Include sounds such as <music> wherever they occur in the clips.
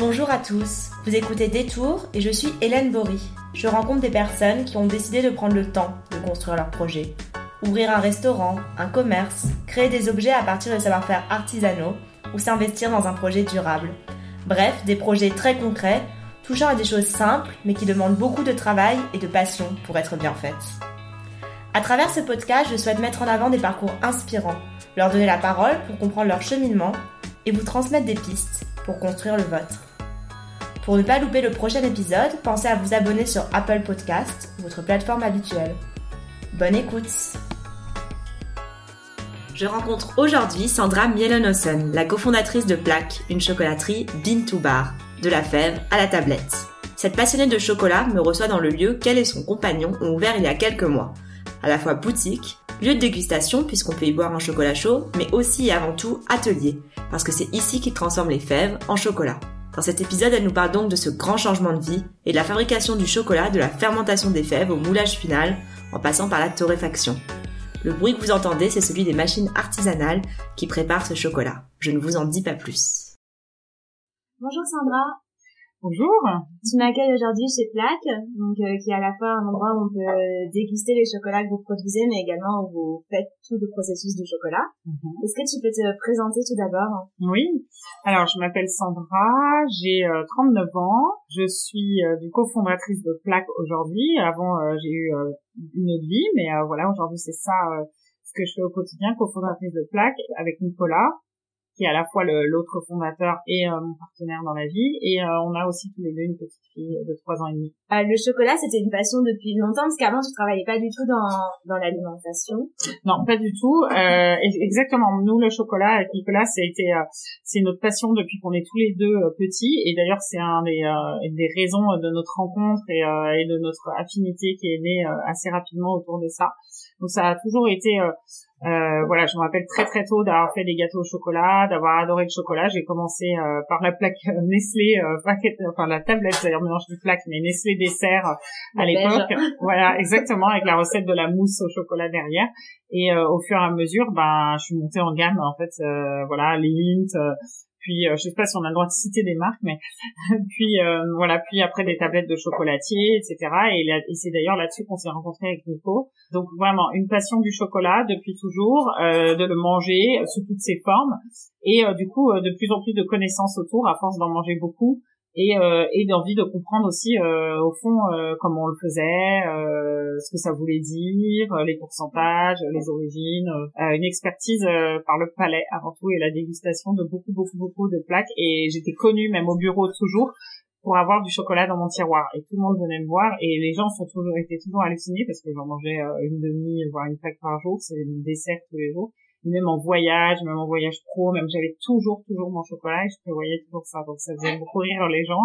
Bonjour à tous, vous écoutez Détour et je suis Hélène Bory. Je rencontre des personnes qui ont décidé de prendre le temps de construire leur projet. Ouvrir un restaurant, un commerce, créer des objets à partir de savoir-faire artisanaux ou s'investir dans un projet durable. Bref, des projets très concrets, touchant à des choses simples mais qui demandent beaucoup de travail et de passion pour être bien faites. À travers ce podcast, je souhaite mettre en avant des parcours inspirants, leur donner la parole pour comprendre leur cheminement et vous transmettre des pistes pour construire le vôtre. Pour ne pas louper le prochain épisode, pensez à vous abonner sur Apple Podcast, votre plateforme habituelle. Bonne écoute Je rencontre aujourd'hui Sandra Mielenosen, la cofondatrice de Plaque, une chocolaterie Bean to Bar, de la fève à la tablette. Cette passionnée de chocolat me reçoit dans le lieu qu'elle et son compagnon ont ouvert il y a quelques mois. À la fois boutique, lieu de dégustation puisqu'on peut y boire un chocolat chaud, mais aussi et avant tout atelier, parce que c'est ici qu'ils transforment les fèves en chocolat. Dans cet épisode, elle nous parle donc de ce grand changement de vie et de la fabrication du chocolat, de la fermentation des fèves au moulage final, en passant par la torréfaction. Le bruit que vous entendez, c'est celui des machines artisanales qui préparent ce chocolat. Je ne vous en dis pas plus. Bonjour Sandra. Bonjour. Tu m'accueilles aujourd'hui chez Plaque, donc euh, qui est à la fois un endroit où on peut déguster les chocolats que vous produisez, mais également où vous faites tout le processus du chocolat. Mhm. Est-ce que tu peux te présenter tout d'abord? Oui. Alors, je m'appelle Sandra, j'ai 39 euh, ans, je suis euh, du cofondatrice de Plaque aujourd'hui. Avant, j'ai eu une autre vie, mais voilà, aujourd'hui c'est ça ce que je fais au quotidien, cofondatrice de Plaque avec Nicolas qui est à la fois l'autre fondateur et euh, mon partenaire dans la vie. Et euh, on a aussi tous les deux une petite fille de trois ans et demi. Euh, le chocolat, c'était une passion depuis longtemps, parce qu'avant, tu travaillais pas du tout dans, dans l'alimentation. Non, pas du tout. Euh, exactement. Nous, le chocolat avec Nicolas, été c'est notre passion depuis qu'on est tous les deux petits. Et d'ailleurs, c'est un des, des raisons de notre rencontre et, et de notre affinité qui est née assez rapidement autour de ça. Donc, ça a toujours été euh, voilà, je me rappelle très très tôt d'avoir fait des gâteaux au chocolat, d'avoir adoré le chocolat. J'ai commencé euh, par la plaque euh, Nestlé, euh, enfin la tablette d'ailleurs mélange de plaque, mais Nestlé dessert à l'époque. <laughs> Voilà, exactement avec la recette de la mousse au chocolat derrière. Et au fur et à mesure, ben, je suis montée en gamme en fait. voilà, Lindt, puis euh, je sais pas si on a le droit de citer des marques, mais <laughs> puis euh, voilà, puis après des tablettes de chocolatier, etc. Et, et c'est d'ailleurs là-dessus qu'on s'est rencontré avec Nico. Donc vraiment une passion du chocolat depuis toujours, euh, de le manger sous toutes ses formes, et du coup de plus en plus de connaissances autour à force d'en manger beaucoup et, euh, et d'envie de comprendre aussi euh, au fond euh, comment on le faisait, euh, ce que ça voulait dire, les pourcentages, les origines, une expertise par le palais avant tout et la dégustation de beaucoup beaucoup beaucoup de plaques. Et j'étais connue même au bureau toujours pour avoir du chocolat dans mon tiroir. Et tout le monde venait me voir et les gens sont toujours étaient toujours hallucinés parce que j'en mangeais une demi voire une plaque par jour, c'est une dessert tous les jours même en voyage, même en voyage pro, même j'avais toujours, toujours mon chocolat je prévoyais toujours ça. Donc ça faisait beaucoup rire les gens.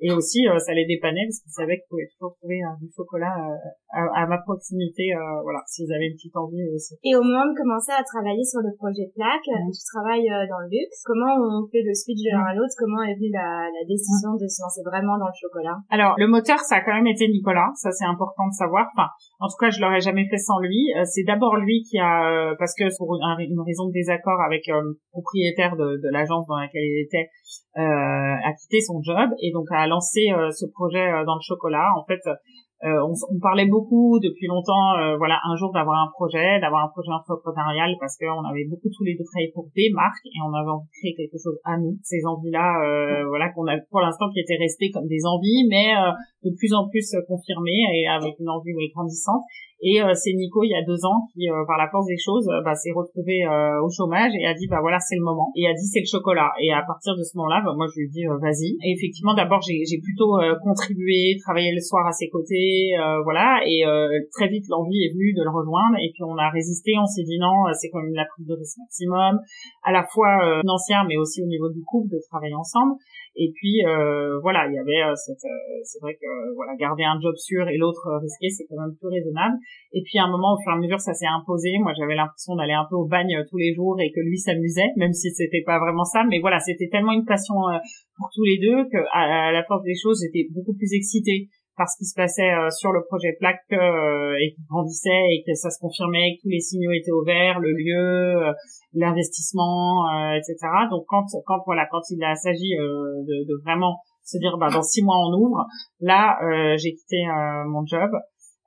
Et aussi, euh, ça les dépannait parce qu'ils savaient qu'ils pouvaient toujours trouver euh, du chocolat euh, à, ma proximité, voilà, s'ils avaient une petite envie aussi. Et au moment de commencer à travailler sur le projet Plaque, mmh. tu travailles dans le luxe. Comment on fait le switch de l'un à l'autre? Comment est venue la, la décision de se lancer vraiment dans le chocolat? Alors, le moteur, ça a quand même été Nicolas. Ça, c'est important de savoir. Enfin, en tout cas, je l'aurais jamais fait sans lui. C'est d'abord lui qui a, parce que pour une raison de désaccord avec le propriétaire de, de l'agence dans laquelle il était, a quitté son job et donc a lancé euh, ce projet euh, dans le chocolat. En fait, euh, on, on, parlait beaucoup depuis longtemps, voilà, un jour d'avoir un projet, d'avoir un projet entrepreneurial parce qu'on avait beaucoup tous les deux travaillé pour des marques et on avait envie de créer quelque chose à nous. Ces envies-là, voilà, qu'on a pour l'instant qui étaient restées comme des envies, mais de plus en plus confirmées et avec une envie grandissante. Et euh, c'est Nico, il y a deux ans, qui, euh, par la force des choses, euh, bah, s'est retrouvé au chômage et a dit, bah voilà, c'est le moment. Et a dit, c'est le chocolat. Et à partir de ce moment-là, bah, moi, je lui ai dit, vas-y. Et effectivement, d'abord, j'ai, j'ai plutôt contribué, travaillé le soir à ses côtés, voilà. Et très vite, l'envie est venue de le rejoindre. Et puis, on a résisté. On s'est dit, non, c'est quand même la prise de risque maximum, à la fois financière, mais aussi au niveau du couple, de travailler ensemble. Et puis euh, voilà, il y avait euh, cette, euh, c'est vrai que voilà, garder un job sûr et l'autre risqué, c'est quand même plus raisonnable. Et puis à un moment, au fur et à mesure, ça s'est imposé. Moi, j'avais l'impression d'aller un peu au bagne tous les jours et que lui s'amusait, même si c'était pas vraiment ça. Mais voilà, c'était tellement une passion pour tous les deux que à, la force des choses, j'étais beaucoup plus excitée par ce qui se passait sur le projet plaque et qui grandissait et que ça se confirmait, que tous les signaux étaient ouverts, le lieu, l'investissement, etc. Donc quand quand voilà quand il s'agit de, de, vraiment se dire bah dans six mois on ouvre, là j'ai quitté mon job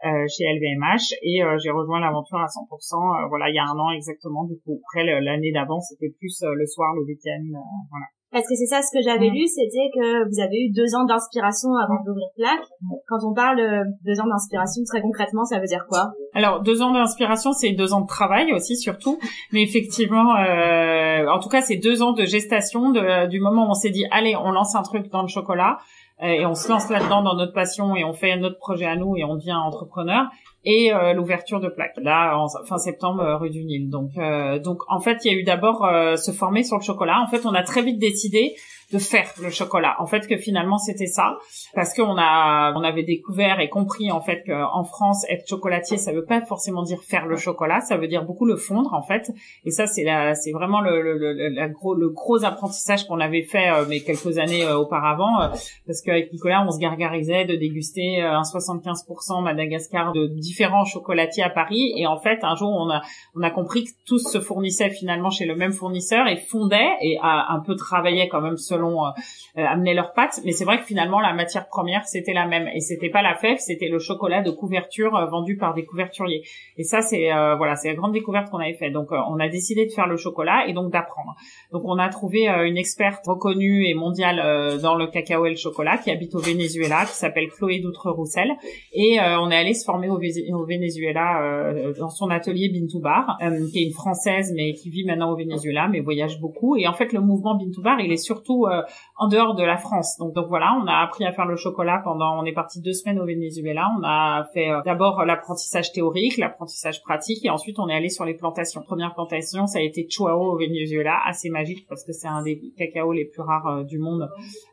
euh, chez LVMH et euh, j'ai rejoint l'aventure à 100%. Euh, voilà, il y a un an exactement. Du coup, après l'année d'avant, c'était plus le soir, le week-end. voilà. Parce que c'est ça ce que j'avais lu, c'était que vous avez eu deux ans d'inspiration avant d'ouvrir Plaque. Quand on parle deux ans d'inspiration, très concrètement, ça veut dire quoi? Alors deux ans d'inspiration, c'est deux ans de travail aussi surtout, <laughs> mais effectivement, euh, en tout cas, c'est deux ans de gestation de, du moment où on s'est dit allez, on lance un truc dans le chocolat et on se lance là-dedans dans notre passion et on fait notre projet à nous et on devient entrepreneur et euh, l'ouverture de plaques là en fin septembre euh, rue du Nil. Donc euh, donc en fait, il y a eu d'abord se former sur le chocolat. En fait, on a très vite décidé de faire le chocolat. En fait, que finalement c'était ça, parce qu'on a, on avait découvert et compris en fait qu'en France, être chocolatier, ça veut pas forcément dire faire le chocolat, ça veut dire beaucoup le fondre en fait. Et ça, c'est la, c'est vraiment le, le, le, gros, le gros apprentissage qu'on avait fait euh, mais quelques années euh, auparavant, euh, parce qu'avec Nicolas, on se gargarisait de déguster un 75% Madagascar de différents chocolatiers à Paris. Et en fait, un jour, on a, on a compris que tous se fournissaient finalement chez le même fournisseur et fondaient et a un peu travaillaient quand même selon euh, euh, amener leurs pâtes. Mais c'est vrai que finalement la matière première c'était la même et c'était pas la fève, c'était le chocolat de couverture euh, vendu par des couverturiers. Et ça c'est voilà c'est la grande découverte qu'on avait fait. Donc on a décidé de faire le chocolat et donc d'apprendre. Donc on a trouvé une experte reconnue et mondiale dans le cacao et le chocolat qui habite au Venezuela, qui s'appelle Chloé Doutre-Roussel. Et on est allé se former au, au Venezuela dans son atelier Bintou Bar, qui est une française mais qui vit maintenant au Venezuela, mais voyage beaucoup. Et en fait le mouvement Bintou Bar il est surtout euh, en dehors de la France. Donc, donc voilà, on a appris à faire le chocolat pendant, on est parti deux semaines au Venezuela. On a fait euh, d'abord l'apprentissage théorique, l'apprentissage pratique, et ensuite on est allé sur les plantations. Première plantation, ça a été Chuao au Venezuela, assez magique parce que c'est un des cacaos les plus rares euh, du monde,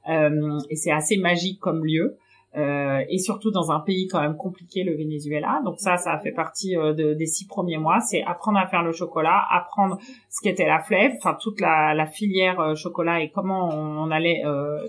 et c'est assez magique comme lieu. Euh, et surtout dans un pays quand même compliqué, le Venezuela. Donc ça, ça fait partie euh, de, des six premiers mois. C'est apprendre à faire le chocolat, apprendre ce qu'était la flève, enfin toute la, filière euh, chocolat et comment on, allait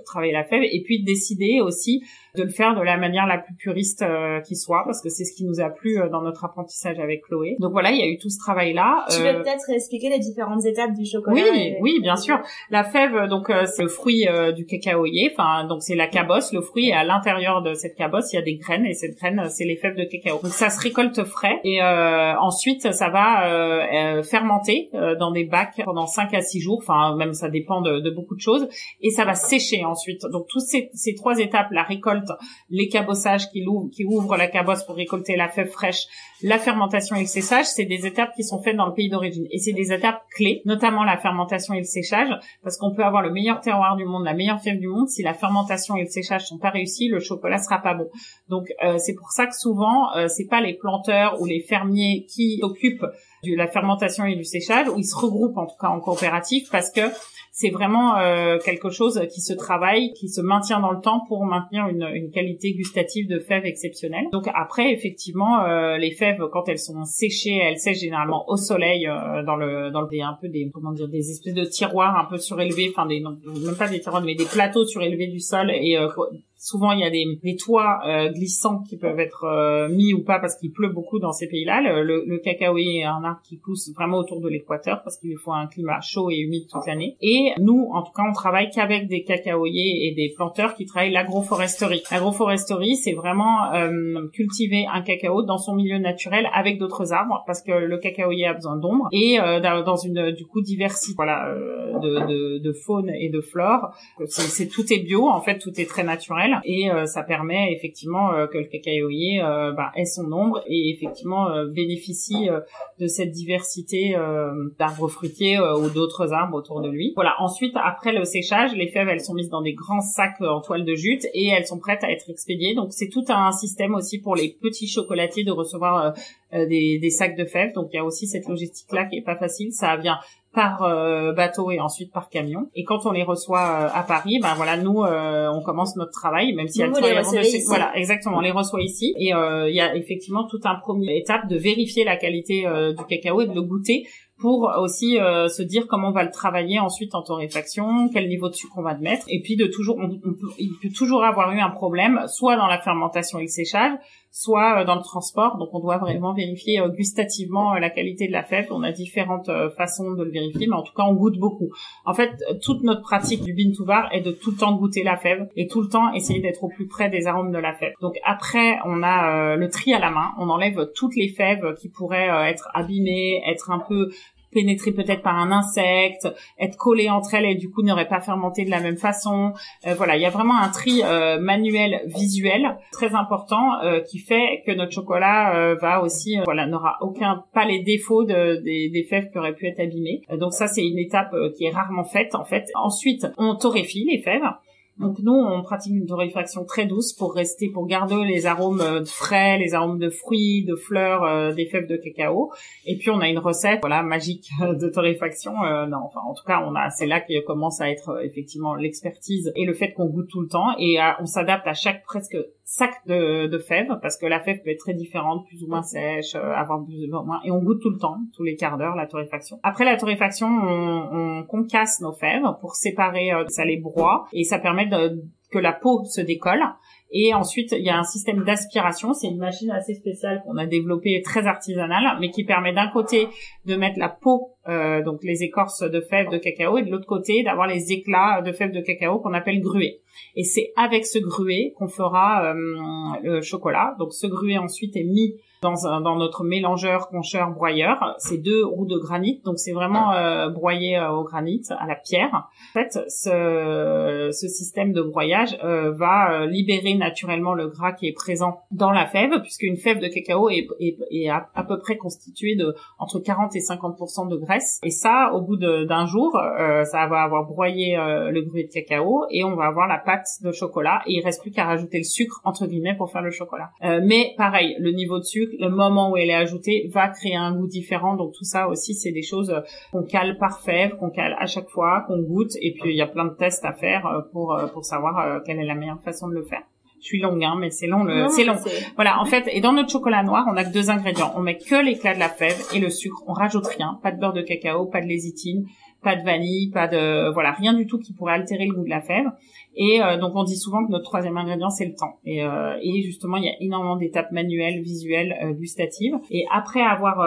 travailler la flève, et puis décider aussi de le faire de la manière la plus puriste qui soit, parce que c'est ce qui nous a plu dans notre apprentissage avec Chloé. Donc voilà, il y a eu tout ce travail-là. Tu peux peut-être expliquer les différentes étapes du chocolat Oui, oui, bien sûr. La fève, donc c'est le fruit du cacaoyer, enfin donc c'est la cabosse, le fruit est à l'intérieur de cette cabosse, il y a des graines et cette graine, c'est les fèves de cacao. Donc ça se récolte frais et euh, ensuite ça va euh, euh fermenter euh, dans des bacs pendant 5 à 6 jours, enfin même ça dépend de, de, beaucoup de choses et ça va sécher ensuite. Donc toutes ces, ces trois étapes, la récolte, les cabossages qui, ouvrent, la cabosse pour récolter la fève fraîche, la fermentation et le séchage, c'est des étapes qui sont faites dans le pays d'origine et c'est des étapes clés, notamment la fermentation et le séchage parce qu'on peut avoir le meilleur terroir du monde, la meilleure fève du monde si la fermentation et le séchage sont pas réussis, le chocolat sera pas bon. Donc euh, c'est pour ça que souvent euh, c'est pas les planteurs ou les fermiers qui s'occupent de la fermentation et du séchage ou ils se regroupent en tout cas en coopérative parce que c'est vraiment euh, quelque chose qui se travaille, qui se maintient dans le temps pour maintenir une, une qualité gustative de fèves exceptionnelle. Donc après, effectivement, euh, les fèves, quand elles sont séchées, elles sèchent généralement au soleil, euh, dans le dans le un peu des comment dire des espèces de tiroirs un peu surélevés, enfin des non, même pas des tiroirs mais des plateaux surélevés du sol et souvent il y a des, des toits glissants qui peuvent être mis ou pas parce qu'il pleut beaucoup dans ces pays-là. Le, le, le cacao est un arbre qui pousse vraiment autour de l'équateur parce qu'il faut un climat chaud et humide toute l'année. Et nous, en tout cas, on travaille qu'avec des cacaoyers et des planteurs qui travaillent l'agroforesterie. L'agroforesterie, c'est vraiment euh, cultiver un cacao dans son milieu naturel avec d'autres arbres, parce que le cacaoyer a besoin d'ombre et euh, dans une du coup diversité, voilà, euh, de, de, de, faune et de flore. C'est tout est bio, en fait, tout est très naturel et ça permet effectivement que le cacaoyer bah, ait son ombre et effectivement bénéficie de cette diversité d'arbres fruitiers ou d'autres arbres autour de lui. Voilà, ensuite, après le séchage, les fèves, elles sont mises dans des grands sacs en toile de jute et elles sont prêtes à être expédiées. Donc, c'est tout un système aussi pour les petits chocolatiers de recevoir euh, euh, des, des, sacs de fèves. Donc, il y a aussi cette logistique-là qui est pas facile. Ça vient par euh, bateau et ensuite par camion. Et quand on les reçoit à Paris, ben voilà, nous on commence notre travail, même si elle de voilà, exactement, on les reçoit ici. Et il y a effectivement toute un premier étape de vérifier la qualité du cacao et de le goûter pour aussi euh, se dire comment on va le travailler ensuite en torréfaction, quel niveau de sucre on va mettre, et puis de toujours, on, peut, il peut toujours avoir eu un problème, soit dans la fermentation et le séchage, soit euh, dans le transport. Donc on doit vraiment vérifier euh, gustativement la qualité de la fève. On a différentes façons de le vérifier, mais en tout cas on goûte beaucoup. En fait, toute notre pratique du bean to bar est de tout le temps goûter la fève et tout le temps essayer d'être au plus près des arômes de la fève. Donc après, on a le tri à la main. On enlève toutes les fèves qui pourraient être abîmées, être un peu pénétrer peut-être par un insecte, être collées entre elles et du coup n'aurait pas fermenté de la même façon. Euh, voilà, il y a vraiment un tri euh, manuel visuel très important euh, qui fait que notre chocolat va aussi voilà n'aura aucun pas les défauts de, des, des, fèves qui auraient pu être abîmées. donc ça c'est une étape qui est rarement faite en fait. Ensuite, on torréfie les fèves. Donc nous, on pratique une torréfaction très douce pour rester, pour garder les arômes euh, frais, les arômes de fruits, de fleurs, euh, des fèves de cacao. Et puis on a une recette, voilà, magique de torréfaction. Euh, non, enfin, en tout cas, on a, c'est là que commence à être effectivement l'expertise et le fait qu'on goûte tout le temps et on s'adapte à chaque presque sac de, de, fèves parce que la fève peut être très différente, plus ou moins sèche, avoir plus ou moins et on goûte tout le temps, tous les quarts d'heure la torréfaction. Après la torréfaction, on, on concasse nos fèves pour séparer ça les broie et ça permet que la peau se décolle. Et ensuite, il y a un système d'aspiration. C'est une machine assez spéciale qu'on a développée, très artisanale, mais qui permet d'un côté de mettre la peau, euh, donc les écorces de fèves de cacao, et de l'autre côté d'avoir les éclats de fèves de cacao qu'on appelle gruet. Et c'est avec ce gruet qu'on fera euh, le chocolat. Donc ce gruet ensuite est mis dans, un, dans notre mélangeur, concheur, broyeur. C'est deux roues de granit, donc c'est vraiment euh, broyé euh, au granit, à la pierre. En fait, ce, ce système de broyage euh, va libérer naturellement le gras qui est présent dans la fève, puisqu'une fève de cacao est, est, est à, peu près constituée de entre 40 et 50% de graisse. Et ça, au bout d'un jour, ça va avoir broyé le gruet de cacao et on va avoir la pâte de chocolat. Et il reste plus qu'à rajouter le sucre entre guillemets pour faire le chocolat. mais pareil, le niveau de sucre le moment où elle est ajoutée va créer un goût différent. Donc tout ça aussi, c'est des choses euh, qu'on cale par fève, qu'on cale à chaque fois, qu'on goûte. Et puis il y a plein de tests à faire euh, pour euh, pour savoir quelle est la meilleure façon de le faire. Je suis longue, hein, mais c'est long. Le... C'est long. Voilà. En <laughs> fait, et dans notre chocolat noir, on a que deux ingrédients. On met que l'éclat de la fève et le sucre. On rajoute rien. Pas de beurre de cacao, pas de lézitine, pas de vanille, pas de voilà, rien du tout qui pourrait altérer le goût de la fève. Et euh, donc on dit souvent que notre troisième ingrédient c'est le temps. Et, euh, et justement il y a énormément d'étapes manuelles, visuelles, euh, gustatives. Et après avoir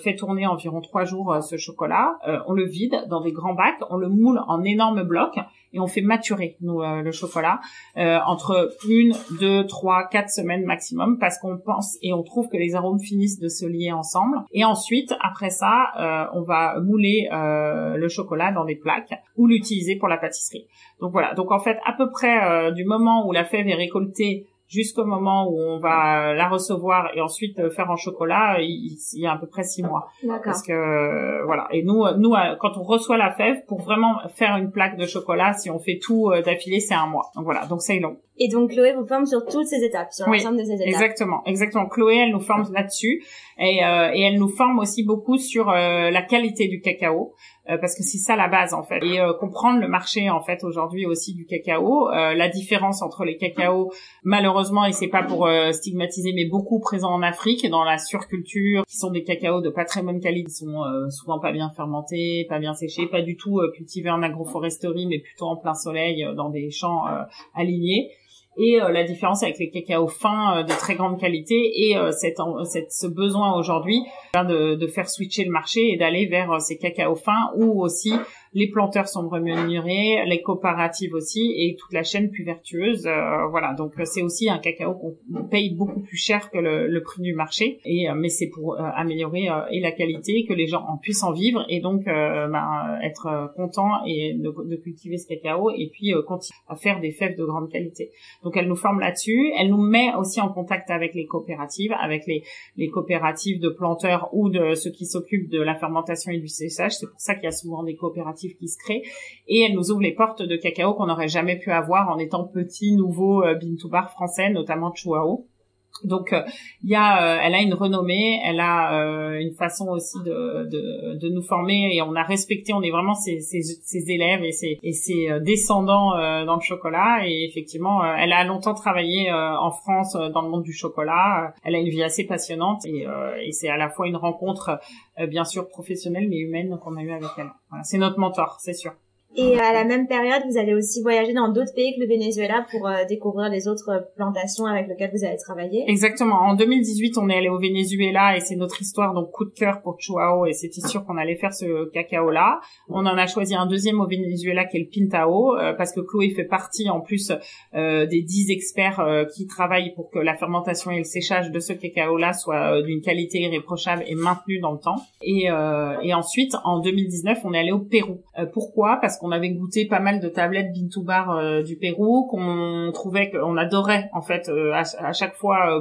fait tourner environ trois jours ce chocolat, on le vide dans des grands bacs, on le moule en énormes blocs et on fait maturer nous le chocolat entre une, deux, trois, quatre semaines maximum parce qu'on pense et on trouve que les arômes finissent de se lier ensemble. Et ensuite après ça, on va mouler le chocolat dans des plaques ou l'utiliser pour la pâtisserie. Donc voilà. Donc en fait, à peu près euh, du moment où la fève est récoltée jusqu'au moment où on va la recevoir et ensuite euh, faire en chocolat, il, y a à peu près six mois. Parce que euh, voilà. Et nous, nous, quand on reçoit la fève, pour vraiment faire une plaque de chocolat, si on fait tout d'affilée, c'est un mois. Donc voilà. Donc c'est long. Et donc Chloé vous forme sur toutes ces étapes, sur l'ensemble de ces étapes. Exactement, exactement. Chloé, elle nous forme là-dessus et, euh, et elle nous forme aussi beaucoup sur euh, la qualité du cacao euh, parce que c'est ça la base en fait. Et euh, comprendre le marché en fait aujourd'hui aussi du cacao, euh, la différence entre les cacaos malheureusement et c'est pas pour stigmatiser mais beaucoup présents en Afrique dans la surculture qui sont des cacaos de pas très bonne qualité, qui sont souvent pas bien fermentés, pas bien séchés, pas du tout cultivés en agroforesterie mais plutôt en plein soleil dans des champs alignés et euh, la différence avec les cacao fins euh, de très grande qualité et euh, cette, ce besoin aujourd'hui de, de, faire switcher le marché et d'aller vers ces cacao fins ou aussi les planteurs sont rémunérés, les coopératives aussi, et toute la chaîne plus vertueuse. Euh, voilà, donc euh, c'est aussi un cacao qu'on paye beaucoup plus cher que le, prix du marché, et euh, mais c'est pour améliorer et la qualité, que les gens en puissent en vivre, et donc ben, être content et de, cultiver ce cacao, et puis continuer à faire des fèves de grande qualité. Donc elle nous forme là-dessus, elle nous met aussi en contact avec les coopératives, avec les, les coopératives de planteurs ou de ceux qui s'occupent de la fermentation et du séchage. C'est pour ça qu'il y a souvent des coopératives et elle nous ouvre les portes de cacao qu'on n'aurait jamais pu avoir en étant petit nouveau euh, bean to bar français, notamment Chuao. Donc, euh, il y a, euh, elle a une renommée, elle a euh, une façon aussi de, de, de, nous former et on a respecté, on est vraiment ses, ses, ses élèves et ses, et ses descendants dans le chocolat. Et effectivement, elle a longtemps travaillé en France dans le monde du chocolat. Elle a une vie assez passionnante et, et c'est à la fois une rencontre, bien sûr professionnelle mais humaine qu'on a eu avec elle. Voilà, c'est notre mentor, c'est sûr. Et à la même période, vous allez aussi voyager dans d'autres pays que le Venezuela pour euh, découvrir les autres plantations avec lesquelles vous allez travailler. Exactement. En 2018, on est allé au Venezuela et c'est notre histoire, donc coup de cœur pour Chuao et c'était sûr qu'on allait faire ce cacao-là. On en a choisi un deuxième au Venezuela qui est le Pintao euh, parce que Chloé fait partie en plus euh, des dix experts euh, qui travaillent pour que la fermentation et le séchage de ce cacao-là soient d'une qualité irréprochable et maintenue dans le temps. Et, et ensuite, en 2019, on est allé au Pérou. pourquoi? Parce qu'on avait goûté pas mal de tablettes Bintubar euh, du Pérou, qu'on trouvait qu'on adorait en fait euh, à, chaque fois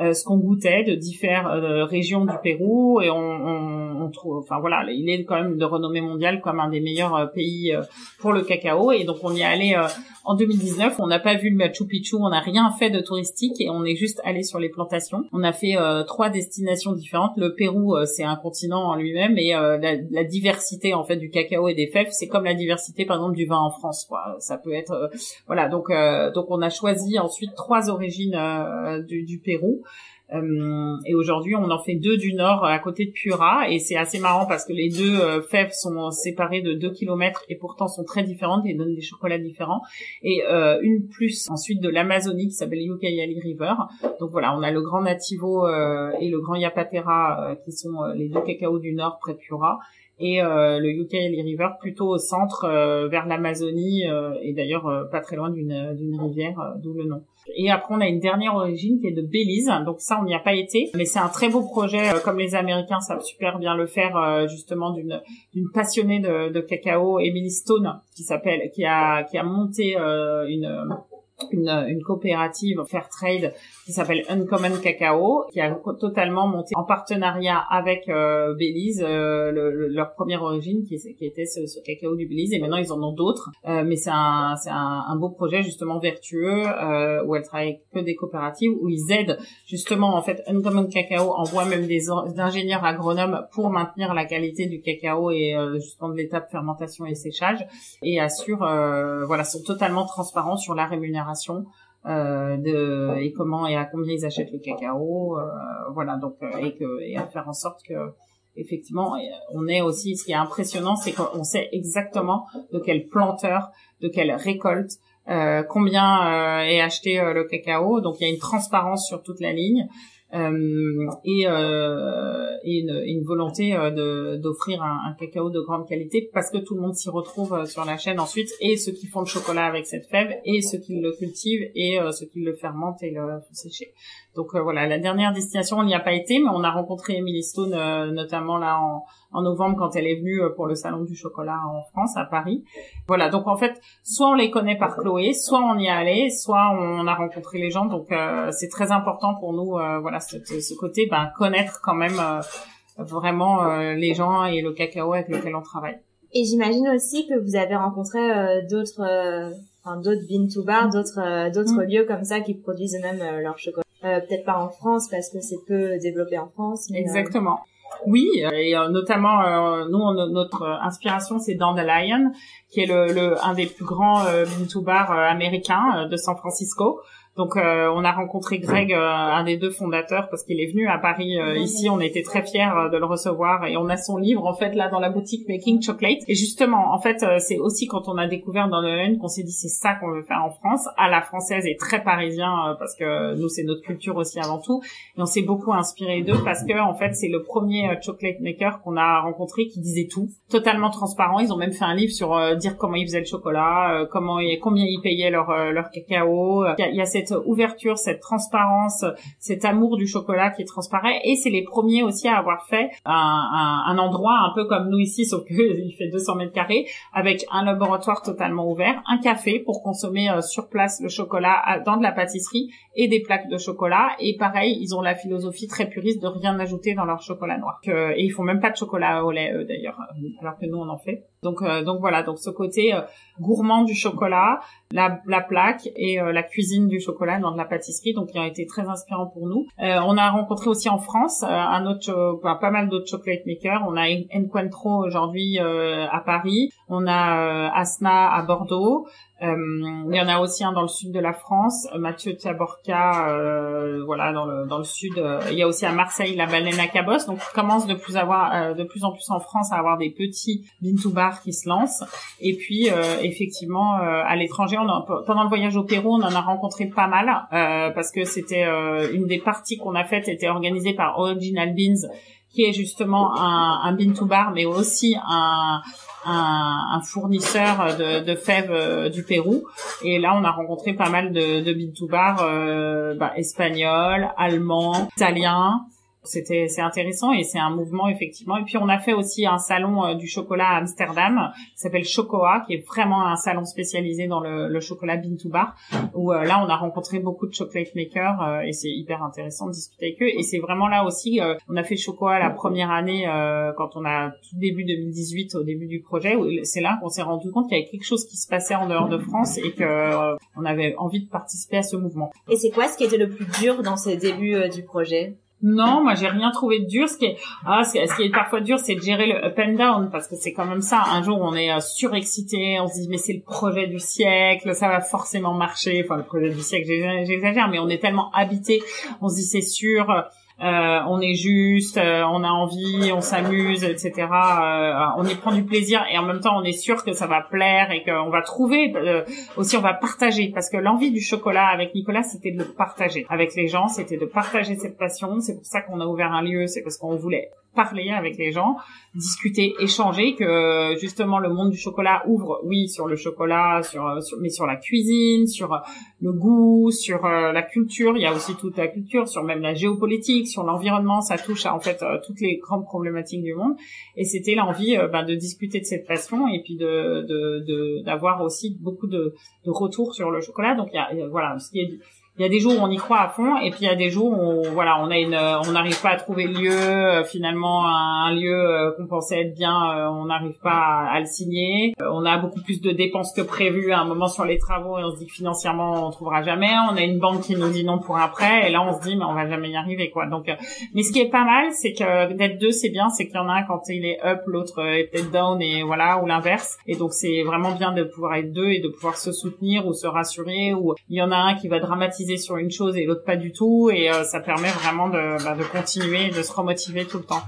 euh, ce qu'on goûtait de différentes régions du Pérou et on, on, on, trouve, enfin voilà, il est quand même de renommée mondiale comme un des meilleurs pays pour le cacao et donc on y est allé en 2019. On n'a pas vu le Machu Picchu, on n'a rien fait de touristique et on est juste allé sur les plantations. On a fait trois destinations différentes. Le Pérou, c'est un continent en lui-même et la, la, diversité en fait du cacao et des fèves, c'est comme la diversité par exemple du vin en France quoi ça peut être euh, voilà donc euh, donc on a choisi ensuite trois origines euh, du, du, Pérou et aujourd'hui, on en fait deux du nord à côté de Pura et c'est assez marrant parce que les deux fèves sont séparées de 2 km et pourtant sont très différentes et donnent des chocolats différents. Et une plus ensuite de l'Amazonie qui s'appelle Ucayali River. Donc voilà, on a le Grand Nativo et le Grand Yapatera qui sont les deux cacaos du nord près de Pura et euh, le Ucayali River plutôt au centre euh, vers l'Amazonie euh, et d'ailleurs pas très loin d'une d'une rivière d'où le nom. Et après on a une dernière origine qui est de Belize donc ça on n'y a pas été mais c'est un très beau projet comme les Américains savent super bien le faire justement d'une d'une passionnée de, de cacao Emily Stone qui s'appelle qui a qui a monté une une, une coopérative fair trade qui s'appelle Uncommon Cacao, qui a totalement monté en partenariat avec euh, Belize euh, le, leur première origine, qui, qui était ce, ce, cacao du Belize, et maintenant ils en ont d'autres. Euh, mais c'est un, c'est un, un, beau projet justement vertueux euh, où elle travaille que des coopératives, où ils aident justement en fait Uncommon Cacao envoie même des, des ingénieurs agronomes pour maintenir la qualité du cacao et euh, justement de l'étape fermentation et séchage, et assure voilà sont totalement transparents sur la rémunération euh, de et comment et à combien ils achètent le cacao euh, voilà donc euh, et à faire en sorte que effectivement on est aussi ce qui est impressionnant c'est qu'on sait exactement de quel planteur de quelle récolte combien est acheté le cacao. Donc il y a une transparence sur toute la ligne euh, et, euh, et, une, une, volonté euh, d'offrir un, un, cacao de grande qualité parce que tout le monde s'y retrouve euh, sur la chaîne ensuite et ceux qui font le chocolat avec cette fève et ceux qui le cultivent et ceux qui le fermentent et le font sécher. Donc voilà, la dernière destination on n'y a pas été mais on a rencontré Emily Stone notamment là en, en novembre quand elle est venue pour le salon du chocolat en France à Paris. Voilà, donc en fait, soit on les connaît par Chloé, soit on y est allé, soit on a rencontré les gens. Donc c'est très important pour nous voilà ce côté ben, connaître quand même euh, vraiment euh, les gens et le cacao avec lequel on travaille. Et j'imagine aussi que vous avez rencontré euh, d'autres enfin, d'autres bean to bar, d'autres d'autres mm. lieux comme ça qui produisent même leur chocolat. peut-être pas en France parce que c'est peu développé en France. Mais Exactement. Oui, et notamment nous notre inspiration c'est Dandelion, qui est le, un des plus grands to bar américains de San Francisco. Donc euh, on a rencontré Greg, euh, un des deux fondateurs, parce qu'il est venu à Paris euh, ici. On était très fiers de le recevoir et on a son livre en fait là dans la boutique Making Chocolate. Et justement, en fait, c'est aussi quand on a découvert dans le N qu'on s'est dit c'est ça qu'on veut faire en France, à la française et très parisien parce que nous c'est notre culture aussi avant tout. Et on s'est beaucoup inspiré d'eux parce que en fait c'est le premier chocolate maker qu'on a rencontré qui disait tout, totalement transparent. Ils ont même fait un livre sur dire comment ils faisaient le chocolat, comment et combien ils payaient leur leur cacao. Il y a, il y a cette ouverture, cette transparence, cet amour du chocolat qui transparaît. Et c'est les premiers aussi à avoir fait un, un, endroit un peu comme nous ici, sauf qu'il <laughs> fait 200 mètres carrés, avec un laboratoire totalement ouvert, un café pour consommer euh, sur place le chocolat dans de la pâtisserie et des plaques de chocolat. Et pareil, ils ont la philosophie très puriste de rien ajouter dans leur chocolat noir. et ils font même pas de chocolat au lait d'ailleurs, alors que nous on en fait. Donc, euh, donc voilà, donc ce côté euh, gourmand du chocolat, la, la plaque et euh, la cuisine du chocolat dans de la pâtisserie, donc qui a été très inspirant pour nous. on a rencontré aussi en France un autre, pas mal d'autres chocolate makers. On a Encuentro aujourd'hui à Paris, on a Asna à Bordeaux, euh, il y en a aussi un dans le sud de la France, Mathieu Taborca, euh, voilà dans le dans le sud. Euh, il y a aussi à Marseille la baleine à Cabos. Donc on commence de plus avoir euh, de plus en plus en France à avoir des petits bar qui se lancent. Et puis effectivement à l'étranger, pendant le voyage au Pérou, on en a rencontré pas mal parce que c'était une des parties qu'on a faites était organisée par Original Beans qui est justement un, un to bar, mais aussi un, un, un fournisseur de, de, fèves euh, du Pérou. Et là, on a rencontré pas mal de, de bean to bar euh, bah, espagnols, allemands, italiens c'était c'est intéressant et c'est un mouvement effectivement. Et puis on a fait aussi un salon euh, du chocolat à Amsterdam. Qui s'appelle Chocoa qui est vraiment un salon spécialisé dans le, chocolat bean bar où euh, là on a rencontré beaucoup de chocolate makers euh, et c'est hyper intéressant de discuter avec eux. Et c'est vraiment là aussi on a fait Chocoa la première année quand on a tout début 2018 au début du projet c'est là qu'on s'est rendu compte qu'il y avait quelque chose qui se passait en dehors de France et que on avait envie de participer à ce mouvement. Et c'est quoi ce qui était le plus dur dans ce début du projet? Non, moi j'ai rien trouvé de dur. Ce qui est, ah, ce qui est parfois dur, c'est de gérer le up and down parce que c'est quand même ça. Un jour, on est euh, surexcité, on se dit mais c'est le projet du siècle, ça va forcément marcher. Enfin, le projet du siècle, j'exagère, mais on est tellement habité, on se dit c'est sûr. Euh, on est juste, euh, on a envie, on s'amuse, etc. Euh, on y prend du plaisir et en même temps on est sûr que ça va plaire et qu'on va trouver aussi on va partager parce que l'envie du chocolat avec Nicolas c'était de le partager avec les gens, c'était de partager cette passion. C'est pour ça qu'on a ouvert un lieu, c'est parce qu'on voulait parler avec les gens, discuter, échanger, que justement le monde du chocolat ouvre, oui, sur le chocolat, sur, sur mais sur la cuisine, sur le goût, sur euh, la culture. Il y a aussi toute la culture, sur même la géopolitique, sur l'environnement. Ça touche à en fait euh, toutes les grandes problématiques du monde. Et c'était l'envie euh, ben, de discuter de cette passion et puis de d'avoir aussi beaucoup de, de retours sur le chocolat. Donc il y a, voilà, ce qui est il y a des jours où on y croit à fond et puis il y a des jours où voilà on a une on n'arrive pas à trouver le lieu euh, finalement un, lieu euh, qu'on pensait être bien euh, on n'arrive pas à, le signer. On a beaucoup plus de dépenses que prévu à un moment sur les travaux et on se dit que financièrement on trouvera jamais. On a une banque qui nous dit non pour après et là on se dit mais on va jamais y arriver quoi. Donc mais ce qui est pas mal c'est que d'être deux c'est bien. C'est qu'il y en a un quand il est up l'autre est down et voilà ou l'inverse. Et donc c'est vraiment bien de pouvoir être deux et de pouvoir se soutenir ou se rassurer ou il y en a un qui va dramatiser sur une chose et l'autre pas du tout et euh, ça permet vraiment de, bah, de continuer de se remotiver tout le temps.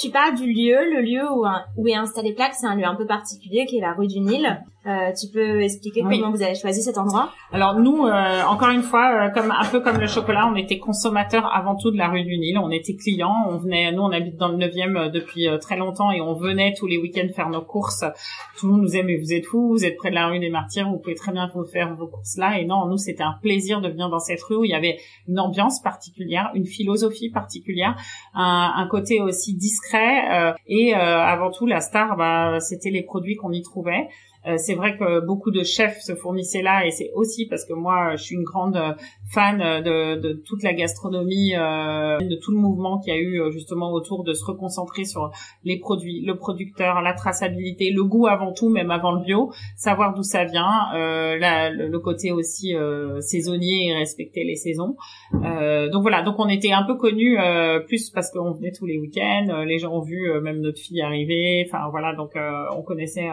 Tu parles du lieu, le lieu où, où est installé Plaque, c'est un lieu un peu particulier qui est la rue du Nil. Euh, tu peux expliquer comment vous avez choisi cet endroit Alors nous, euh, encore une fois, euh, comme un peu comme le chocolat, on était consommateurs avant tout de la rue du Nil. On était clients. On venait, nous, on habite dans le 9e depuis très longtemps et on venait tous les week-ends faire nos courses. Tout le monde nous aimait. Vous êtes fous Vous êtes près de la rue des Martyrs. Vous pouvez très bien vous faire vos courses là. Et non, nous, c'était un plaisir de venir dans cette rue où il y avait une ambiance particulière, une philosophie particulière, un, un côté aussi discret et avant tout la star, bah, c'était les produits qu'on y trouvait. Euh, c'est vrai que beaucoup de chefs se fournissaient là et c'est aussi parce que moi je suis une grande euh, fan de, de toute la gastronomie, euh, de tout le mouvement qu'il y a eu justement autour de se reconcentrer sur les produits, le producteur, la traçabilité, le goût avant tout, même avant le bio, savoir d'où ça vient, euh, le, côté aussi euh, saisonnier et respecter les saisons. Euh, donc voilà, donc on était un peu connus plus parce qu'on venait tous les week-ends, les gens ont vu même notre fille arriver, enfin voilà, donc on connaissait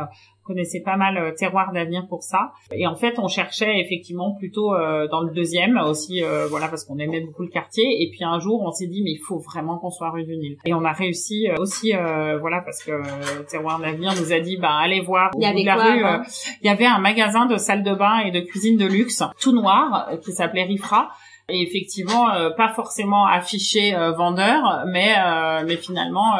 connaissait pas mal euh, Terroir d'avenir pour ça. Et en fait, on cherchait effectivement plutôt euh, dans le deuxième aussi, euh, voilà, parce qu'on aimait beaucoup le quartier. Et puis un jour, on s'est dit, mais il faut vraiment qu'on soit rue du Nil. Et on a réussi aussi, voilà, parce que Terroir d'avenir nous a dit, bah allez voir il y avait la rue. il y avait un magasin de salle de bain et de cuisine de luxe, tout noir, qui s'appelait Rifra et effectivement euh, pas forcément affiché euh, vendeur mais euh, mais finalement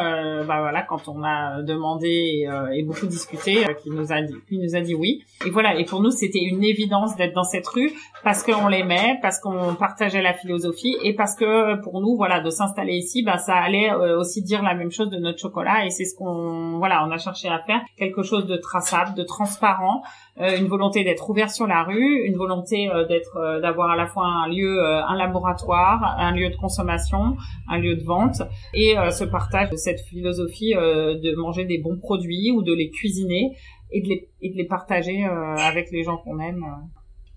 bah voilà quand on a demandé et, beaucoup discuté qui nous a dit qui nous a dit oui. Et voilà et pour nous c'était une évidence d'être dans cette rue parce qu'on l'aimait parce qu'on partageait la philosophie et parce que pour nous voilà de s'installer ici bah ça allait aussi dire la même chose de notre chocolat et c'est ce qu'on voilà on a cherché à faire. Quelque chose de traçable de transparent une volonté d'être ouvert sur la rue une volonté d'être d'avoir à la fois un lieu un laboratoire, un lieu de consommation, un lieu de vente et ce partage de cette philosophie de manger des bons produits ou de les cuisiner et de les, et de les partager avec les gens qu'on aime.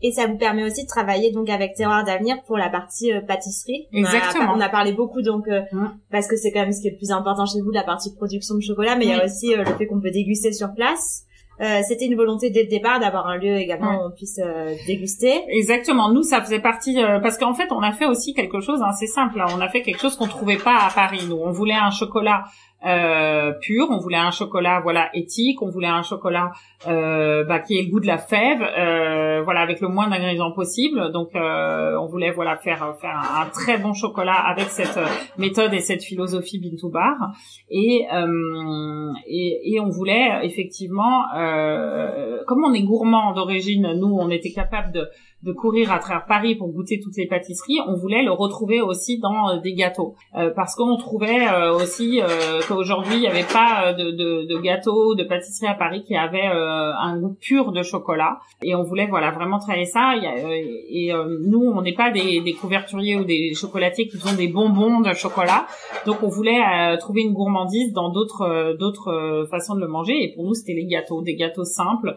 Et ça vous permet aussi de travailler donc avec Terroir d'avenir pour la partie euh, pâtisserie. Exactement. On a, parlé beaucoup donc euh, parce que c'est quand même ce qui est le plus important chez vous, la partie production de chocolat, mais il y a aussi euh, le fait qu'on peut déguster sur place. C'était une volonté dès le départ d'avoir un lieu également où on puisse déguster. Exactement. Nous, ça faisait partie parce qu'en fait, on a fait aussi quelque chose. Hein, c'est simple. Hein, on a fait quelque chose qu'on trouvait pas à Paris. Nous, on voulait un chocolat euh, pur. On voulait un chocolat voilà éthique. On voulait un chocolat euh, bah, qui ait le goût de la fève, euh, voilà avec le moins d'ingrédients possible. Donc euh, on voulait voilà faire faire un, très bon chocolat avec cette euh, méthode et cette philosophie Bintou Bar. Et, euh, et, et on voulait effectivement, comme on est gourmand d'origine, nous on était capable de de courir à travers Paris pour goûter toutes les pâtisseries, on voulait le retrouver aussi dans euh, des gâteaux. Euh, parce qu'on trouvait euh, aussi qu'aujourd'hui, il n'y avait pas de, de, de gâteaux, de pâtisseries à Paris qui avaient un goût pur de chocolat. Et on voulait voilà vraiment travailler ça. et nous, on n'est pas des, des couverturiers ou des chocolatiers qui font des bonbons de chocolat. Donc on voulait trouver une gourmandise dans d'autres d'autres façons de le manger. Et pour nous, c'était les gâteaux, des gâteaux simples,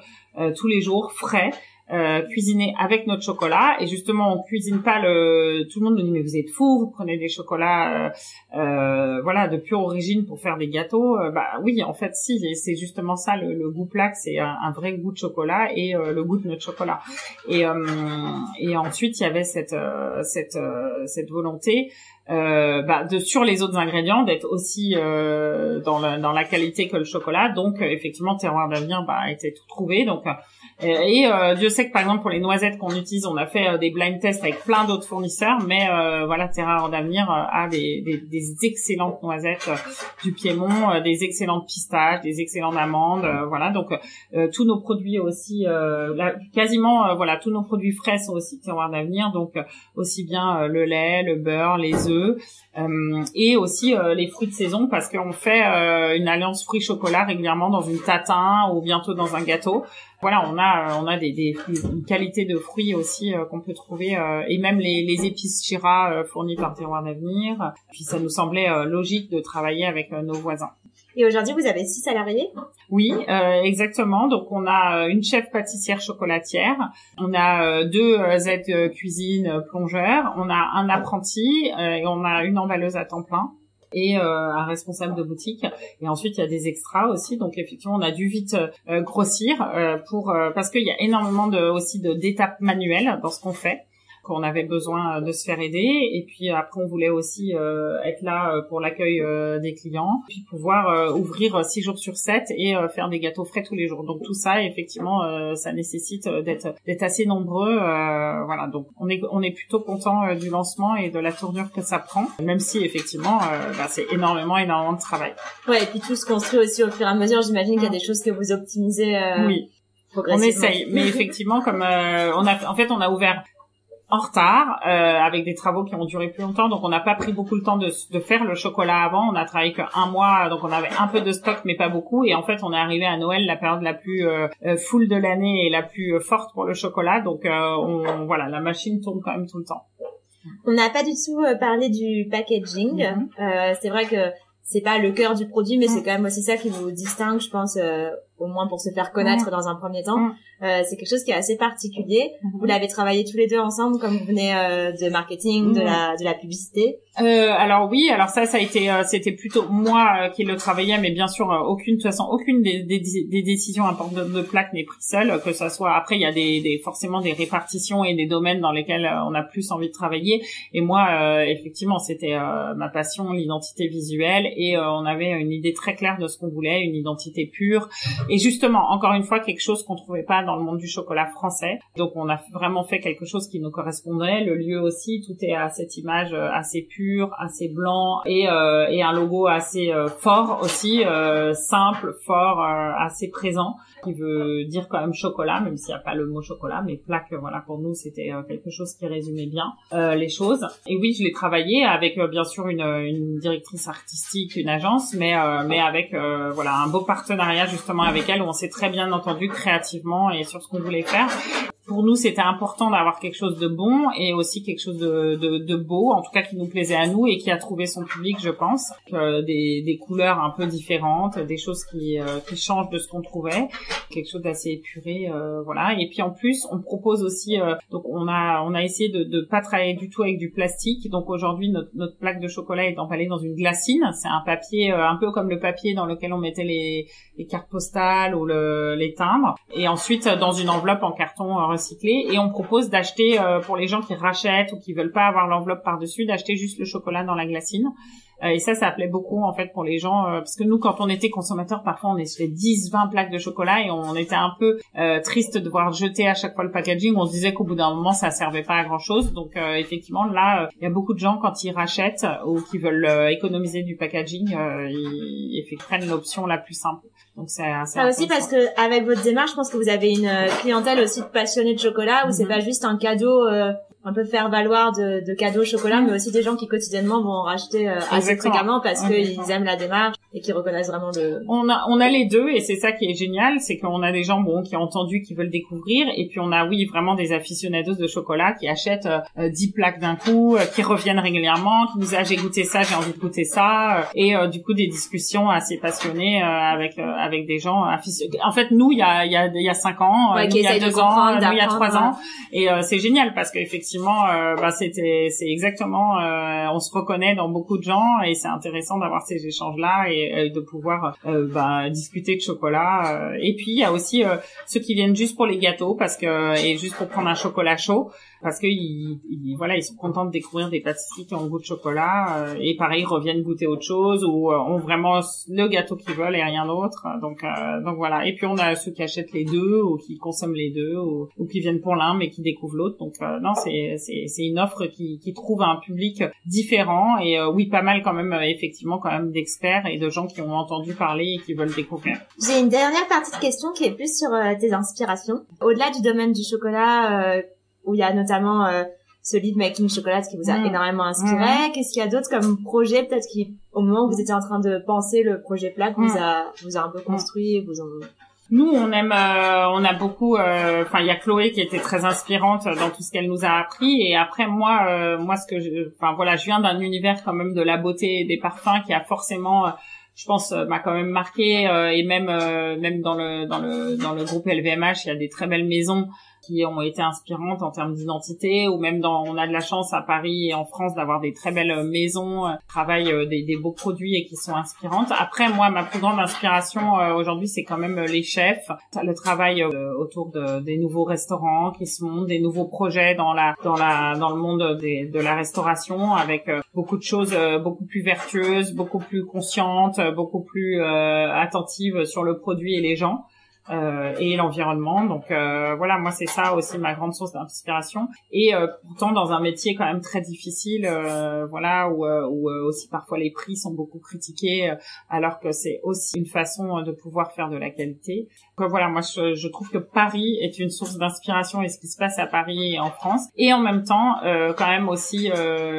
tous les jours, frais. Euh, cuisiner avec notre chocolat. Et justement on cuisine pas le tout le monde nous dit mais vous êtes fous vous prenez des chocolats euh, euh, voilà de pure origine pour faire des gâteaux. Bah oui en fait si c'est justement ça le, le goût plaque c'est un, vrai goût de chocolat et le goût de notre chocolat. Et et ensuite il y avait cette cette cette volonté euh, bah, de sur les autres ingrédients d'être aussi euh, dans, la, dans la qualité que le chocolat. Donc effectivement terroir d'avenir bah, a été tout trouvé. Donc et, euh, Dieu sait que par exemple pour les noisettes qu'on utilise, on a fait euh, des blind tests avec plein d'autres fournisseurs, mais euh, voilà, Terra d'avenir a des, des, des, excellentes noisettes du Piémont, des excellentes pistaches, des excellentes amandes, voilà. Donc tous nos produits aussi, quasiment voilà, tous nos produits frais sont aussi terroir d'avenir, donc aussi bien le lait, le beurre, les œufs et aussi les fruits de saison parce qu'on fait une alliance fruits chocolat régulièrement dans une tatin ou bientôt dans un gâteau voilà, on a on a des, des une qualité de fruits aussi euh, qu'on peut trouver euh, et même les, les épices Chira euh, fournies par Terroir d'Avenir. Puis ça nous semblait logique de travailler avec nos voisins. Et aujourd'hui, vous avez six salariés Oui, exactement. Donc on a une chef pâtissière chocolatière, on a deux aides cuisine plongeurs, on a un apprenti et on a une emballeuse à temps plein et euh, un responsable de boutique. Et ensuite, il y a des extras aussi. Donc effectivement, on a dû vite euh, grossir euh, pour parce qu'il y a énormément de aussi d'étapes manuelles dans ce qu'on fait qu'on avait besoin de se faire aider. Et puis après on voulait aussi euh, être là euh, pour l'accueil euh, des clients puis pouvoir ouvrir six jours sur 7 et faire des gâteaux frais tous les jours. Donc tout ça effectivement ça nécessite d'être d'être assez nombreux voilà. Donc on est on est plutôt content du lancement et de la tournure que ça prend même si effectivement bah, c'est énormément énormément de travail. Ouais et puis tout se construit aussi au fur et à mesure. J'imagine qu'il y a des choses que vous optimisez oui. On essaye, mais effectivement, comme on a, en fait, on a ouvert en retard euh, avec des travaux qui ont duré plus longtemps. Donc on n'a pas pris beaucoup le temps de, de faire le chocolat avant. On a travaillé qu'un mois donc on avait un peu de stock mais pas beaucoup. Et en fait on est arrivé à Noël la période la plus euh, euh full de l'année et la plus euh, forte pour le chocolat. Donc on, voilà la machine tourne quand même tout le temps. On n'a pas du tout parlé du packaging. Mm-hmm. c'est vrai que c'est pas le cœur du produit mais c'est mm. quand même aussi ça qui vous distingue je pense au moins pour se faire connaître dans un premier temps. Euh, c'est quelque chose qui est assez particulier. Mm-hmm. Vous l'avez travaillé tous les deux ensemble, comme vous venez euh, de marketing, de mm. la de la publicité. Euh, alors oui, alors ça, ça a été, euh, c'était plutôt moi euh, qui le travaillais, mais bien sûr, aucune, de toute façon, aucune des, des, des décisions importantes de, plaque n'est prise seule. Que ça soit après, il y a des, des, forcément des répartitions et des domaines dans lesquels on a plus envie de travailler. Et moi, effectivement, c'était ma passion, l'identité visuelle, et on avait une idée très claire de ce qu'on voulait, une identité pure et justement, encore une fois, quelque chose qu'on trouvait pas dans le monde du chocolat français. Donc, on a vraiment fait quelque chose qui nous correspondait. Le lieu aussi, tout est à cette image euh, assez pure, assez blanc et, euh, et un logo assez euh, fort aussi, simple, fort, assez présent, qui veut dire quand même chocolat, même s'il n'y a pas le mot chocolat, mais plaque, voilà, pour nous, c'était quelque chose qui résumait bien les choses. Et oui, je l'ai travaillé avec bien sûr une, une, directrice artistique, une agence, mais mais avec voilà un beau partenariat justement avec où on s'est très bien entendu créativement et sur ce qu'on voulait faire. Pour nous, c'était important d'avoir quelque chose de bon et aussi quelque chose de, de, de, beau, en tout cas qui nous plaisait à nous et qui a trouvé son public, je pense. Euh, des, des couleurs un peu différentes, des choses qui, euh, qui changent de ce qu'on trouvait, quelque chose d'assez épuré, euh, voilà. Et puis en plus, on propose aussi, euh, donc on a on a essayé de de pas travailler du tout avec du plastique. Donc aujourd'hui, notre, notre plaque de chocolat est emballée dans une glacine. C'est un papier un peu comme le papier dans lequel on mettait les, les cartes postales ou le, les timbres. Et ensuite, dans une enveloppe en carton recyclé et on propose d'acheter euh, pour les gens qui rachètent ou qui veulent pas avoir l'enveloppe par-dessus d'acheter juste le chocolat dans la glacine. Euh, et ça, ça appelait beaucoup en fait pour les gens euh, parce que nous, quand on était consommateurs, parfois on achetait 10, 20 plaques de chocolat et on était un peu triste de voir jeter à chaque fois le packaging. On se disait qu'au bout d'un moment, ça servait pas à grand chose. Donc effectivement, là, il y a beaucoup de gens quand ils rachètent ou qui veulent économiser du packaging, ils, ils prennent l'option la plus simple. Donc c'est ça aussi parce que avec votre démarche, je pense que vous avez une clientèle aussi de passionnés de chocolat où c'est mhm. pas juste un cadeau euh, un peu faire valoir de, de cadeaux au chocolat, mais aussi des gens qui quotidiennement vont en racheter euh, assez fréquemment parce qu'ils aiment la démarche et qui reconnaissent vraiment le. On a on a les deux et c'est ça qui est génial, c'est qu'on a des gens bon qui ont entendu, qui veulent découvrir, et puis on a oui vraiment des aficionados de chocolat qui achètent euh, 10 plaques d'un coup, euh, qui reviennent régulièrement, qui nous disent ah, j'ai goûté ça, j'ai envie de goûter ça, euh, et du coup des discussions assez passionnées avec avec des gens. En fait nous il y a il y a il y a cinq ans, il y a deux ans, nous il y a trois ans, et c'est génial parce qu'effectivement effectivement, euh, bah, c'était, c'est exactement, euh, on se reconnaît dans beaucoup de gens et c'est intéressant d'avoir ces échanges-là et, de pouvoir euh, bah, discuter de chocolat. Et puis il y a aussi ceux qui viennent juste pour les gâteaux parce que et juste pour prendre un chocolat chaud parce que ils, voilà ils sont contents de découvrir des pâtisseries qui ont goût de chocolat euh, et pareil ils reviennent goûter autre chose ou euh, ont vraiment le gâteau qu'ils veulent et rien d'autre. Donc euh, donc voilà. Et puis on a ceux qui achètent les deux ou qui consomment les deux ou, ou qui viennent pour l'un mais qui découvrent l'autre. Donc non c'est c'est c'est une offre qui qui trouve un public différent. Et oui pas mal quand même effectivement quand même d'experts et de gens qui ont entendu parler et qui veulent découvrir. J'ai une dernière partie de question qui est plus sur tes inspirations. Au-delà du domaine du chocolat où il y a notamment euh, ce livre Making Chocolate qui vous a mm. énormément inspiré. Qu'est-ce qu'il y a d'autre comme projet peut-être qui, au moment où vous étiez en train de penser le projet Plaque, vous mm. a vous a un peu mm. construit, vous en... Nous, on aime, euh, on a beaucoup. Euh, enfin, il y a Chloé qui était très inspirante dans tout ce qu'elle nous a appris. Et après, moi, moi, ce que, enfin voilà, je viens d'un univers quand même de la beauté et des parfums qui a forcément je pense m'a quand même marqué et même même dans le dans le dans le groupe LVMH il y a des très belles maisons qui ont été inspirantes en termes d'identité ou même dans on a de la chance à Paris et en France d'avoir des très belles maisons euh, travaillent euh, des, beaux produits et qui sont inspirantes. Après moi ma plus grande inspiration euh, aujourd'hui c'est quand même les chefs. Le travail autour de, des nouveaux restaurants qui se montent des nouveaux projets dans la dans la dans le monde de la restauration avec beaucoup de choses beaucoup plus vertueuses beaucoup plus conscientes beaucoup plus attentives sur le produit et les gens euh, et l'environnement. Donc euh, voilà, moi c'est ça aussi ma grande source d'inspiration. Et euh, pourtant dans un métier quand même très difficile, euh, voilà, où, euh, où aussi parfois les prix sont beaucoup critiqués, alors que c'est aussi une façon de pouvoir faire de la qualité. Voilà, moi je, je trouve que Paris est une source d'inspiration et ce qui se passe à Paris et en France. Et en même temps, quand même aussi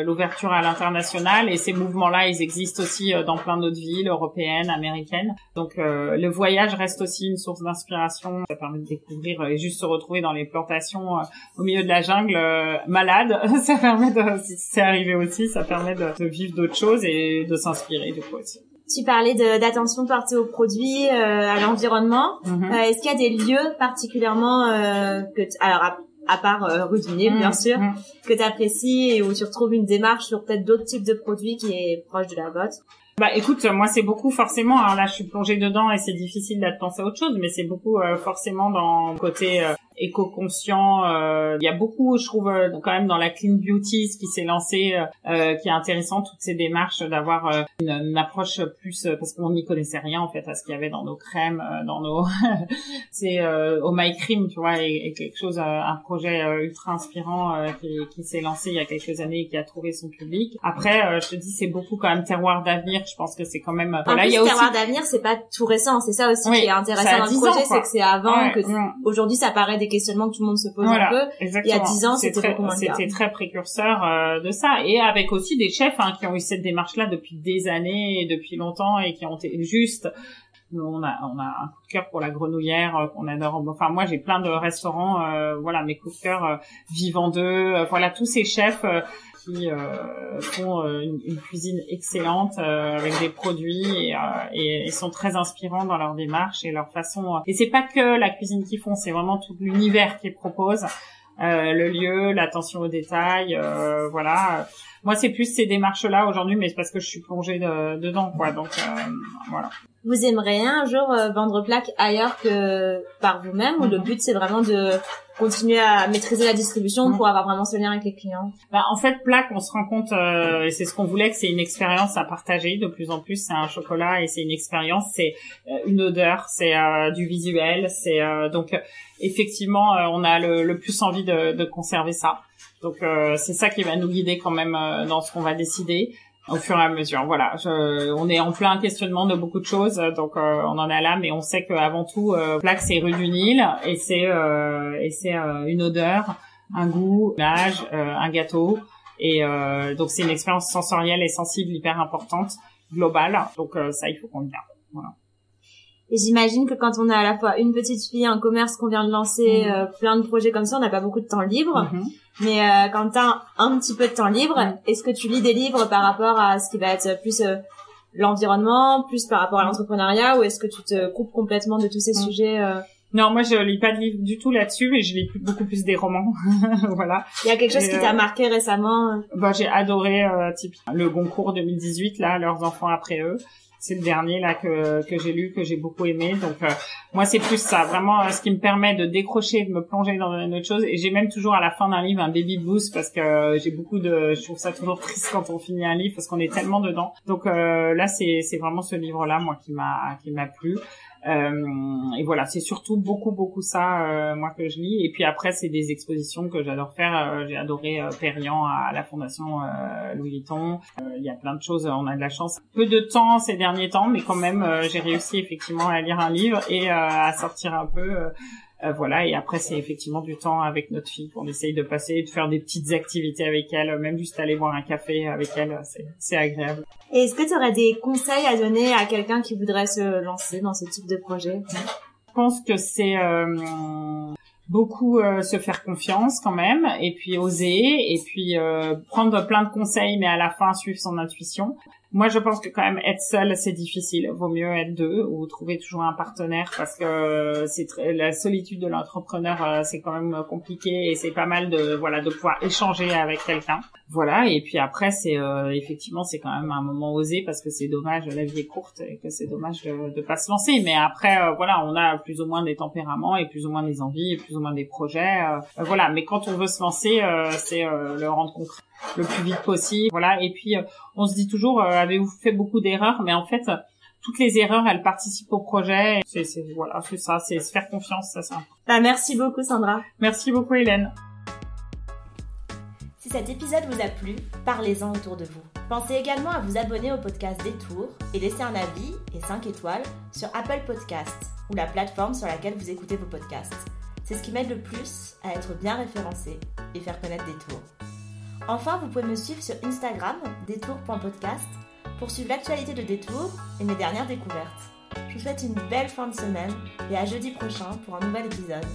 l'ouverture à l'international et ces mouvements-là, ils existent aussi dans plein d'autres villes européennes, américaines. Donc le voyage reste aussi une source d'inspiration inspiration. Ça permet de découvrir euh, et juste se retrouver dans les plantations euh, au milieu de la jungle euh, malade. <laughs> ça permet de, si c'est arrivé aussi, ça permet de, vivre d'autres choses et de s'inspirer du coup aussi. Tu parlais d'attention portée aux produits, à l'environnement. Mm-hmm. Est-ce qu'il y a des lieux particulièrement que alors à, part euh, rue du Nil, bien sûr, que tu apprécies et où tu retrouves une démarche sur peut-être d'autres types de produits qui est proche de la vôtre? Bah écoute, moi c'est beaucoup forcément, alors là je suis plongée dedans et c'est difficile de penser à autre chose, mais c'est beaucoup euh, forcément dans le côté euh, éco-conscient. Euh, il y a beaucoup, je trouve, euh, quand même dans la clean beauty, ce qui s'est lancé, euh, qui est intéressant, toutes ces démarches d'avoir une, approche plus, parce qu'on n'y connaissait rien en fait à ce qu'il y avait dans nos crèmes, dans nos, <laughs> c'est au My Cream, tu vois, et, quelque chose, un projet ultra inspirant qui, qui s'est lancé il y a quelques années et qui a trouvé son public. Après, je te dis, c'est beaucoup quand même terroir d'avenir. Je pense que c'est quand même. En plus, il y a terroir d'avenir, c'est pas tout récent. C'est ça aussi qui est intéressant dans le projet, c'est que c'est avant que aujourd'hui ça paraît des questionnements que tout le monde se pose un peu. Il y a dix ans, c'était très précurseur euh, de ça. Et avec aussi des chefs hein, qui ont eu cette démarche-là depuis des années et depuis longtemps et qui ont été juste on a on a un coup de cœur pour la grenouillère qu'on adore. Enfin moi j'ai plein de restaurants, voilà mes coups de cœur vivant d'eux, voilà tous ces chefs qui euh, font euh, une, cuisine excellente euh, avec des produits et, et, sont très inspirants dans leur démarche et leur façon. Et c'est pas que la cuisine qu'ils font, c'est vraiment tout l'univers qu'ils proposent. Euh, le lieu, l'attention aux détails, euh, voilà. Moi, c'est plus ces démarches-là aujourd'hui, mais c'est parce que je suis plongée dedans, quoi. Donc, voilà. Vous aimeriez un jour vendre plaque ailleurs que par vous-même, ou le mhm. but c'est vraiment de continuer à maîtriser la distribution pour avoir vraiment ce lien avec les clients bah, En fait, plaque, on se rend compte, euh, et c'est ce qu'on voulait, que c'est une expérience à partager de plus en plus. C'est un chocolat et c'est une expérience, c'est euh, une odeur, c'est euh, du visuel. c'est Donc, effectivement, on a le, le, plus envie de, de conserver ça. Donc, c'est ça qui va nous guider quand même dans ce qu'on va décider au fur et à mesure. Voilà, on est en plein questionnement de beaucoup de choses, donc euh, on en est là, mais on sait qu'avant tout, euh, plaque c'est rue du Nil et c'est euh, et c'est euh, une odeur, un goût, un âge, un gâteau, et donc c'est une expérience sensorielle et sensible hyper importante, globale. Donc ça, il faut qu'on le garde. Voilà. Et j'imagine que quand on a à la fois une petite fille, un commerce qu'on vient de lancer, mmh. plein de projets comme ça, on n'a pas beaucoup de temps libre. Mmh. Mais euh, quand tu as un, petit peu de temps libre, est-ce que tu lis des livres par rapport à ce qui va être plus euh, l'environnement, plus par rapport à l'entrepreneuriat, ou est-ce que tu te coupes complètement de tous ces sujets euh? Non, moi je lis pas de livres du tout là-dessus, mais je lis beaucoup plus des romans. <laughs> voilà. Il y a quelque chose qui t'a euh, marqué récemment Bah j'ai adoré euh, type, le Goncourt 2018 là, leurs enfants après eux c'est le dernier là que que j'ai lu que j'ai beaucoup aimé. Donc euh, moi c'est plus ça. Vraiment euh, ce qui me permet de décrocher de me plonger dans une autre chose. Et j'ai même toujours à la fin d'un livre un baby blues parce que euh, j'ai beaucoup de je trouve ça toujours <laughs> triste quand on finit un livre parce qu'on est tellement dedans. Donc là c'est c'est vraiment ce livre là moi qui m'a qui m'a plu. euh, et voilà, c'est surtout beaucoup beaucoup ça euh, moi que je lis. Et puis après, c'est des expositions que j'adore faire. Euh, j'ai adoré Perriand à, la Fondation Louis Vuitton. Il y a plein de choses. On a de la chance. Peu de temps ces derniers temps, mais quand même, j'ai réussi effectivement à lire un livre et à sortir un peu euh, voilà, et après c'est effectivement du temps avec notre fille qu'on essaye de passer, de faire des petites activités avec elle, même juste aller boire un café avec elle, c'est agréable. Et est-ce que tu aurais des conseils à donner à quelqu'un qui voudrait se lancer dans ce type de projet? Je pense que c'est euh, beaucoup euh, se faire confiance quand même, et puis oser, et puis prendre plein de conseils, mais à la fin suivre son intuition. Moi, je pense que quand même être seul, c'est difficile. Vaut mieux être deux ou trouver toujours un partenaire parce que c'est la solitude de l'entrepreneur, euh, c'est quand même compliqué et c'est pas mal de voilà de pouvoir échanger avec quelqu'un. Voilà. Et puis après, c'est euh, effectivement c'est quand même un moment osé parce que c'est dommage, la vie est courte et que c'est dommage de, de pas se lancer. Mais après, euh, voilà, on a plus ou moins des tempéraments et plus ou moins des envies et plus ou moins des projets. voilà. Mais quand on veut se lancer, c'est le rendre concret le plus vite possible. Voilà. Et puis, euh, on se dit toujours, euh, avez-vous fait beaucoup d'erreurs? Mais en fait, toutes les erreurs, elles participent au projet. C'est, voilà, c'est ça, c'est se faire confiance, ça, ça. Bah, merci beaucoup, Sandra. Merci beaucoup, Hélène. Si cet épisode vous a plu, parlez-en autour de vous. Pensez également à vous abonner au podcast Détour et laisser un avis et 5 étoiles sur Apple Podcasts ou la plateforme sur laquelle vous écoutez vos podcasts. C'est ce qui m'aide le plus à être bien référencé et faire connaître Détour. Enfin, vous pouvez me suivre sur Instagram, détour.podcast, pour suivre l'actualité de Détour et mes dernières découvertes. Je vous souhaite une belle fin de semaine et à jeudi prochain pour un nouvel épisode.